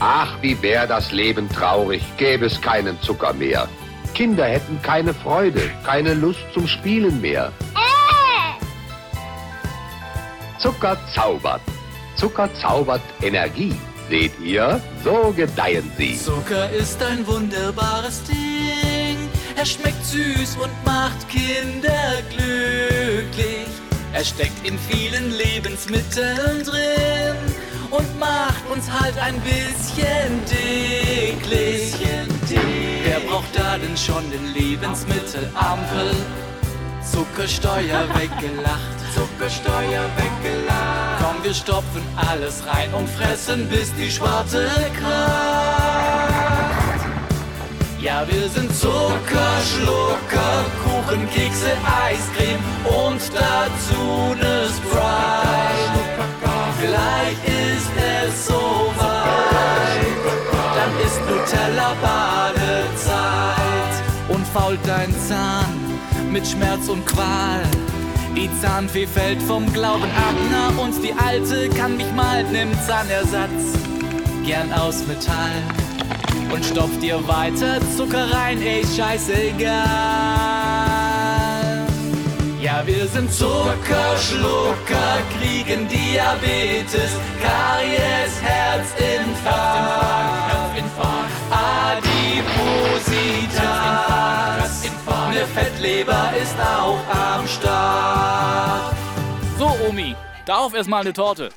Ach, wie wär das Leben traurig, gäbe es keinen Zucker mehr. Kinder hätten keine Freude, keine Lust zum Spielen mehr. Zucker zaubert. Zucker zaubert Energie. Seht ihr, so gedeihen sie. Zucker ist ein wunderbares Ding. Er schmeckt süß und macht Kinder glücklich. Er steckt in vielen Lebensmitteln drin uns halt ein bisschen dicklich. Wer braucht da denn schon den Lebensmittelampel? Zuckersteuer weggelacht, Zuckersteuer weggelacht. Komm, wir stopfen alles rein und fressen, bis die Schwarte kracht. Ja, wir sind Zuckerschlucker, Kuchen, Kekse, Eiscreme und dazu dann ist Nutella Badezeit und fault dein Zahn mit Schmerz und Qual. Die Zahnfee fällt vom Glauben ab, na und die Alte kann mich mal, nimmt Zahnersatz, gern aus Metall und stopft dir weiter Zucker rein, ey, scheißegal. Ja, wir sind Zuckerschlucker, kriegen Diabetes, Karies, Herzinfarkt, Adipositas, eine Fettleber ist auch am Start. So, Omi, darauf erstmal eine Torte.